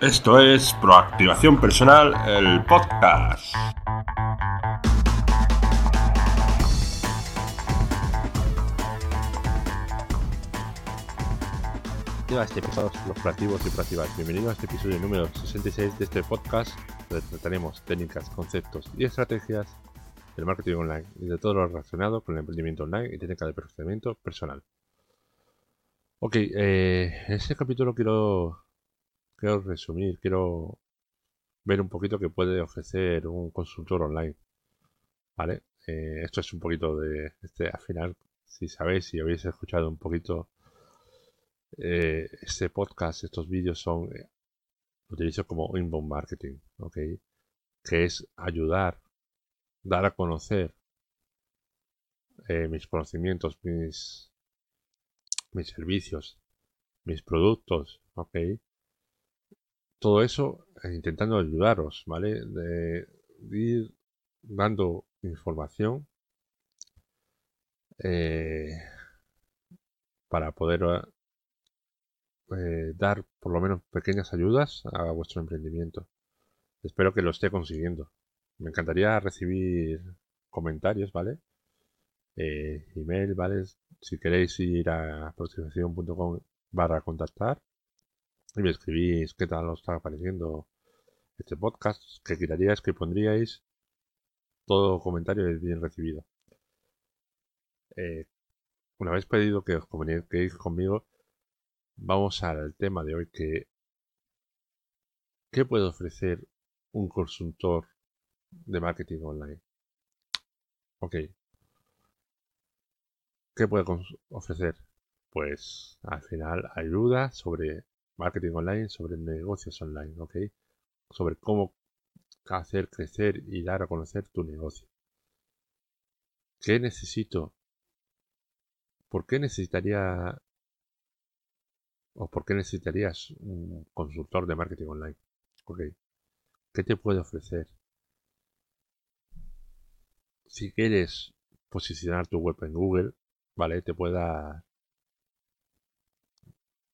Esto es Proactivación Personal, el podcast. Estimados los proactivos y proactivas. Bienvenidos a este episodio número 66 de este podcast, donde trataremos técnicas, conceptos y estrategias del marketing online y de todo lo relacionado con el emprendimiento online y técnica de perfeccionamiento personal. Ok, eh, en este capítulo quiero quiero resumir, quiero ver un poquito qué puede ofrecer un consultor online. ¿Vale? Eh, esto es un poquito de, este, al final, si sabéis, si habéis escuchado un poquito eh, este podcast, estos vídeos son, eh, utilizo como inbound marketing, ¿ok? Que es ayudar, dar a conocer mis conocimientos, mis, mis servicios, mis productos, ¿ok? Todo eso eh, intentando ayudaros, ¿vale? De, ir dando información eh, para poder eh, dar por lo menos pequeñas ayudas a vuestro emprendimiento. Espero que lo esté consiguiendo. Me encantaría recibir comentarios, ¿vale? email, ¿vale? Si queréis ir a aproximación.com barra contactar y me escribís qué tal os está pareciendo este podcast, qué quitaríais, qué pondríais. Todo comentario es bien recibido. Eh, una vez pedido que os comuniquéis conmigo, vamos al tema de hoy que ¿qué puede ofrecer un consultor de marketing online? Ok. ¿Qué puede ofrecer? Pues al final ayuda sobre marketing online, sobre negocios online, ¿ok? Sobre cómo hacer crecer y dar a conocer tu negocio. ¿Qué necesito? ¿Por qué necesitaría o por qué necesitarías un consultor de marketing online? ¿Ok? ¿Qué te puede ofrecer? Si quieres posicionar tu web en Google, ¿vale? Te puede dar,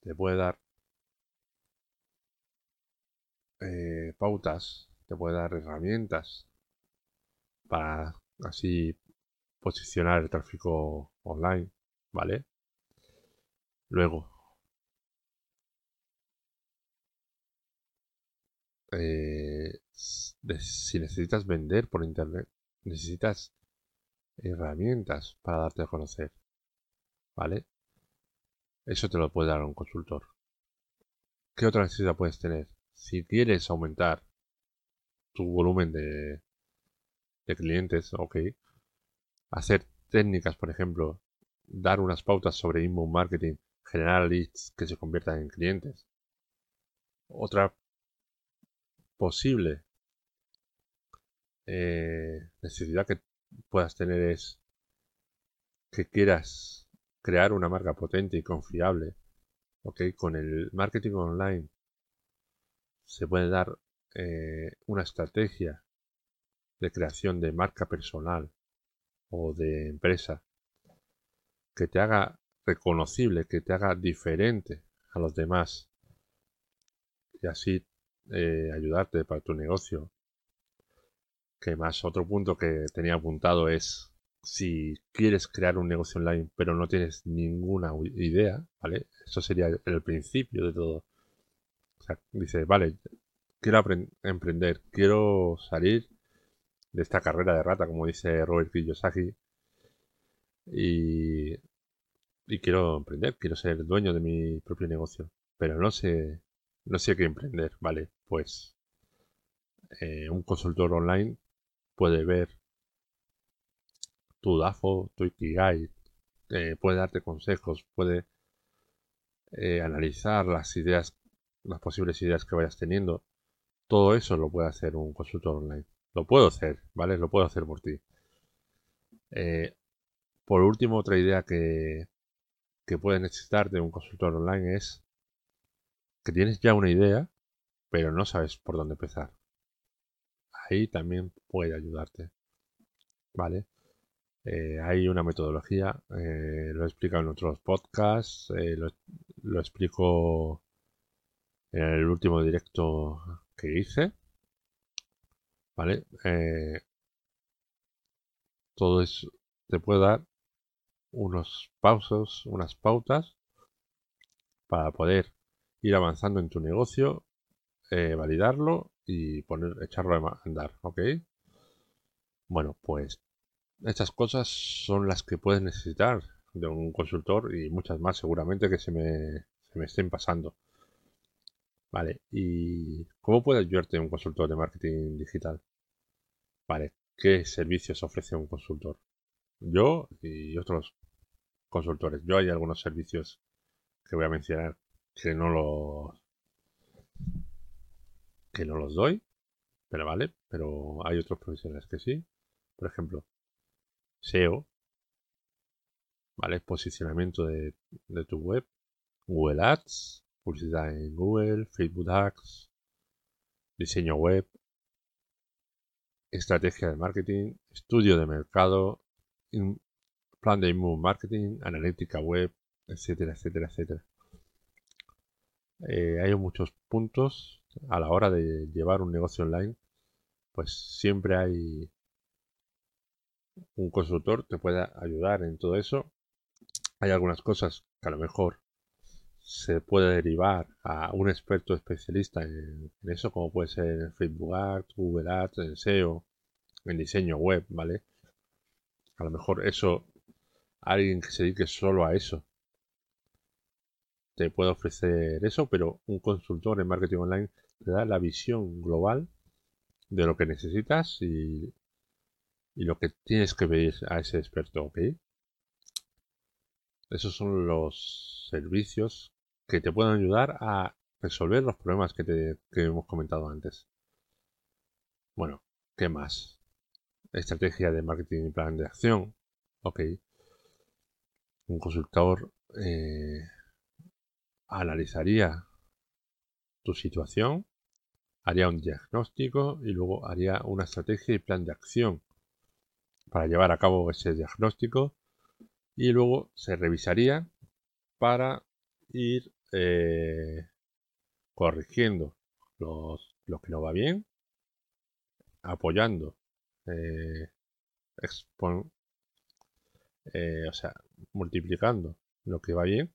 te puede dar eh, pautas, te puede dar herramientas para así posicionar el tráfico online, ¿vale? Luego, eh, si necesitas vender por internet, necesitas herramientas para darte a conocer, ¿vale? Eso te lo puede dar un consultor. ¿Qué otra necesidad puedes tener? Si quieres aumentar tu volumen de, de clientes, ok. Hacer técnicas, por ejemplo, dar unas pautas sobre inbound marketing, generar leads que se conviertan en clientes. Otra posible eh, necesidad que puedas tener es que quieras crear una marca potente y confiable, ok, con el marketing online se puede dar eh, una estrategia de creación de marca personal o de empresa que te haga reconocible, que te haga diferente a los demás y así eh, ayudarte para tu negocio. Que más otro punto que tenía apuntado es si quieres crear un negocio online pero no tienes ninguna idea, ¿vale? Eso sería el principio de todo dice, vale, quiero emprender, quiero salir de esta carrera de rata, como dice Robert Kiyosaki, y, y quiero emprender, quiero ser dueño de mi propio negocio, pero no sé, no sé qué emprender, vale, pues eh, un consultor online puede ver tu DAFO, tu Ikigai, eh, puede darte consejos, puede eh, analizar las ideas las posibles ideas que vayas teniendo, todo eso lo puede hacer un consultor online. Lo puedo hacer, ¿vale? Lo puedo hacer por ti. Eh, por último, otra idea que, que puedes necesitar de un consultor online es que tienes ya una idea, pero no sabes por dónde empezar. Ahí también puede ayudarte. ¿Vale? Eh, hay una metodología, eh, lo he explicado en otros podcasts, lo, explico en el último directo que hice. ¿Vale? Eh, todo eso te puede dar unos pausos, unas pautas para poder ir avanzando en tu negocio, eh, validarlo y poner, echarlo a andar, ¿ok? Bueno, pues estas cosas son las que puedes necesitar de un consultor y muchas más seguramente que se me, se me estén pasando. Vale, ¿y cómo puede ayudarte un consultor de marketing digital? Vale, ¿qué servicios ofrece un consultor? Yo y otros consultores. Yo hay algunos servicios que voy a mencionar que no los que no los doy, pero vale, pero hay otros profesionales que sí. Por ejemplo, SEO, ¿vale? Posicionamiento de, de tu web, Google Ads, publicidad en Google, Facebook Ads, diseño web, estrategia de marketing, estudio de mercado, plan de inbound marketing, analítica web, etcétera, etcétera, etcétera. Eh, hay muchos puntos a la hora de llevar un negocio online, pues siempre hay un consultor que pueda ayudar en todo eso. Hay algunas cosas que a lo mejor se puede derivar a un experto especialista en, eso, como puede ser en Facebook Ads, Google Ads, en SEO, en diseño web, ¿vale? A lo mejor eso, alguien que se dedique solo a eso, te puede ofrecer eso, pero un consultor en marketing online te da la visión global de lo que necesitas y, y lo que tienes que pedir a ese experto, ¿ok? Esos son los servicios que te pueden ayudar a resolver los problemas que, te, hemos comentado antes. Bueno, ¿qué más? Estrategia de marketing y plan de acción. Ok. Un consultor eh, analizaría tu situación, haría un diagnóstico y luego haría una estrategia y plan de acción para llevar a cabo ese diagnóstico y luego se revisaría para ir eh, corrigiendo los, lo que no va bien, apoyando, eh, eh, o sea, multiplicando lo que va bien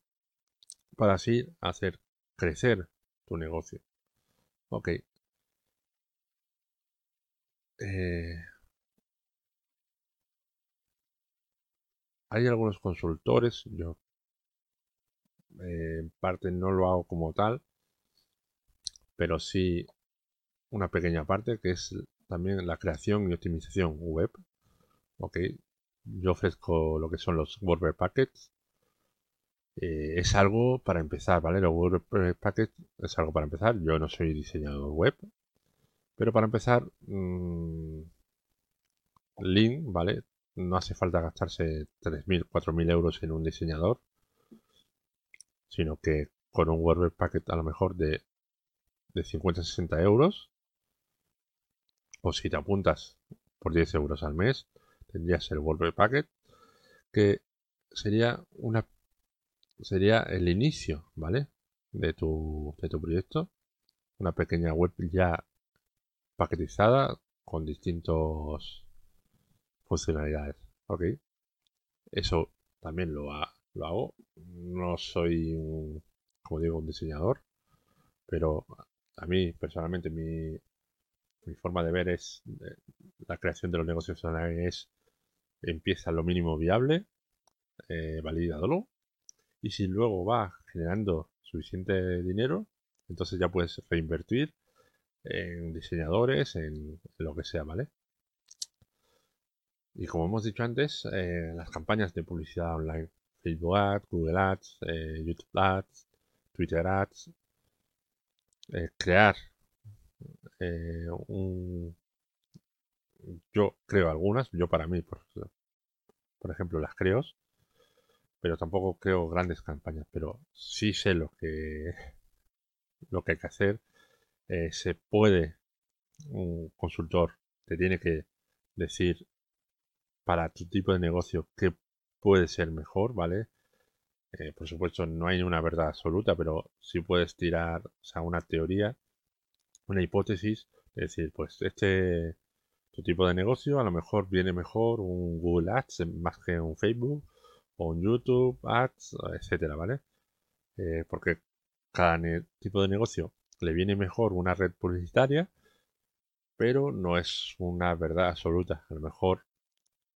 para así hacer crecer tu negocio. Ok. Hay algunos consultores, yo en parte no lo hago como tal, pero sí una pequeña parte que es también la creación y optimización web. Ok, yo ofrezco lo que son los WordPress Packets, eh, es algo para empezar, ¿vale? Los WordPress Package es algo para empezar. Yo no soy diseñador web, pero para empezar, mmm, Link, ¿vale? No hace falta gastarse 3.000, 4.000 euros en un diseñador, sino que con un WordPress Packet a lo mejor de, de 50, 60 euros, o si te apuntas por 10 euros al mes, tendrías el WordPress Packet, que sería una sería el inicio, ¿vale? De tu, de tu proyecto. Una pequeña web ya paquetizada con distintos funcionalidades. Ok. Eso también lo, lo hago. No soy, un, como digo, un diseñador. Pero a mí, personalmente, mi, forma de ver es eh, la creación de los negocios online es empieza lo mínimo viable, eh, validadlo y si luego va generando suficiente dinero, entonces ya puedes reinvertir en diseñadores, en lo que sea, ¿vale? Y como hemos dicho antes, eh, las campañas de publicidad online, Facebook Ads, Google Ads, eh, YouTube Ads, Twitter Ads, eh, crear un... Yo creo algunas, yo para mí, por, por ejemplo, las creo, pero tampoco creo grandes campañas, pero sí sé lo que lo que hay que hacer. Eh, se puede, un consultor te tiene que decir para tu tipo de negocio qué puede ser mejor, ¿vale? Eh, por supuesto, no hay una verdad absoluta, pero sí puedes tirar sea, una teoría, una hipótesis, es decir, pues este tu tipo de negocio a lo mejor viene mejor un Google Ads más que un Facebook o un YouTube Ads, etcétera, ¿vale? Eh, porque cada tipo de negocio le viene mejor una red publicitaria, pero no es una verdad absoluta. A lo mejor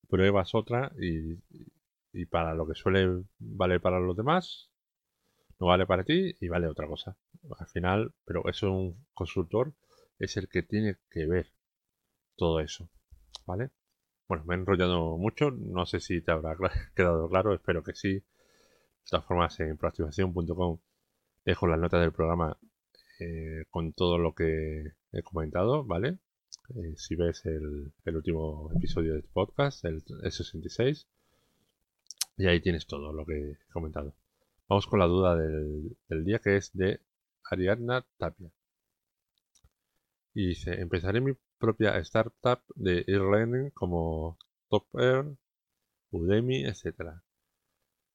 pruebas otra y, y para lo que suele valer para los demás, no vale para ti y vale otra cosa. Al final, pero eso un consultor es el que tiene que ver todo eso. ¿Vale? Bueno, me he enrollado mucho, no sé si te habrá quedado claro, espero que sí. De todas formas, en proactivación.com dejo las notas del programa eh, con todo lo que he comentado, ¿vale? Eh, si ves el, último episodio del podcast, el, 66, y ahí tienes todo lo que he comentado. Vamos con la duda del, día que es de Ariadna Tapia. Y dice, empezaré mi propia startup de e-learning como Top Air, Udemy, etc.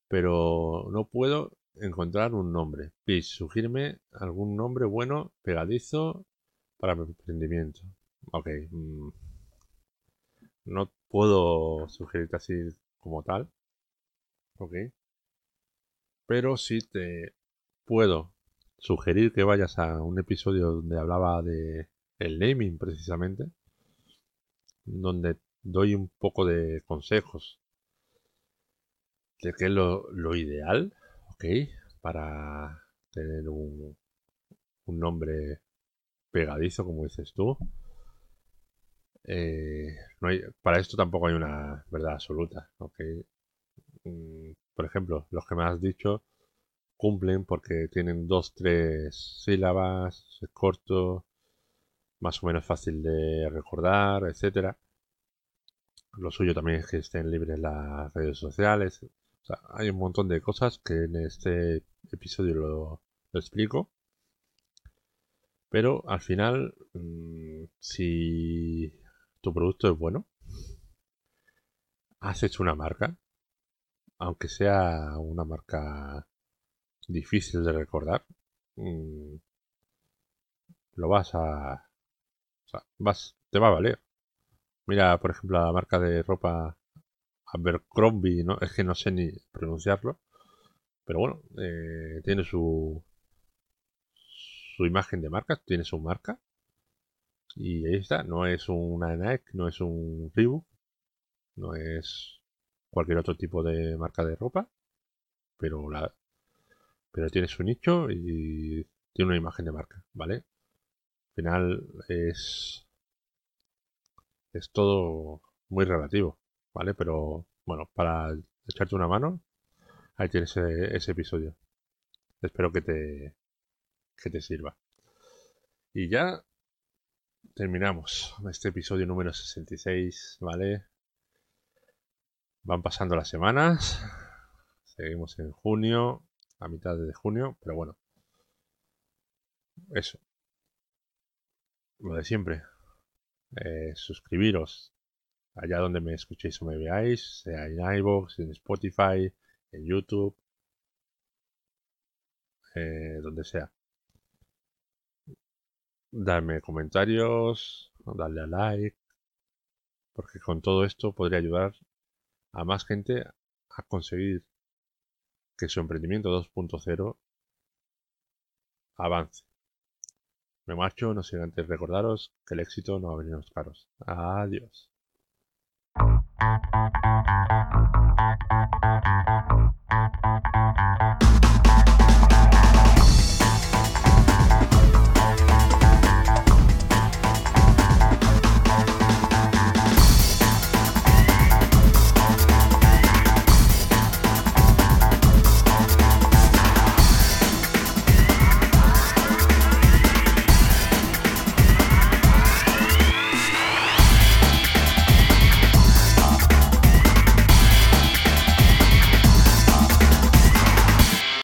Pero no puedo encontrar un nombre. Please, sugíreme algún nombre bueno, pegadizo para mi emprendimiento. Ok. Mm, no puedo sugerirte así como tal. Ok. Pero sí te puedo sugerir que vayas a un episodio donde hablaba de el naming precisamente, donde doy un poco de consejos de qué es lo, lo ideal, ok, para tener un, un nombre pegadizo, como dices tú. Eh, no hay, para esto tampoco hay una verdad absoluta, ok. Mm, por ejemplo, los que me has dicho cumplen porque tienen dos, tres sílabas, es corto, más o menos fácil de recordar, etcétera. Lo suyo también es que estén libres las redes sociales. hay un montón de cosas que en este episodio lo, explico. Pero al final, mm, si tu producto es bueno, has hecho una marca, aunque sea una marca difícil de recordar, mm, lo vas a, vas, te va a valer. Mira, por ejemplo, la marca de ropa Abercrombie, ¿no? Es que no sé ni pronunciarlo. Pero bueno, eh, tiene su, su imagen de marca, tiene su marca. Y ahí está, no es una Nike, no es un Reebok, no es cualquier otro tipo de marca de ropa, pero la pero tiene su nicho y tiene una imagen de marca, ¿vale? final es, es todo muy relativo, ¿vale? Pero bueno, para echarte una mano, ahí tienes ese, episodio. Espero que te, que te sirva. Y ya terminamos este episodio número 66, ¿vale? Van pasando las semanas. Seguimos en junio, a mitad de junio, pero bueno. Eso lo de siempre. Eh, suscribiros allá donde me escuchéis o me veáis, sea en iVoox, en Spotify, en YouTube, eh, donde sea. Darme comentarios, darle a like, porque con todo esto podría ayudar a más gente a conseguir que su emprendimiento 2.0 avance. Me marcho, no sin antes recordaros que el éxito no va a venir a los caros. Adiós.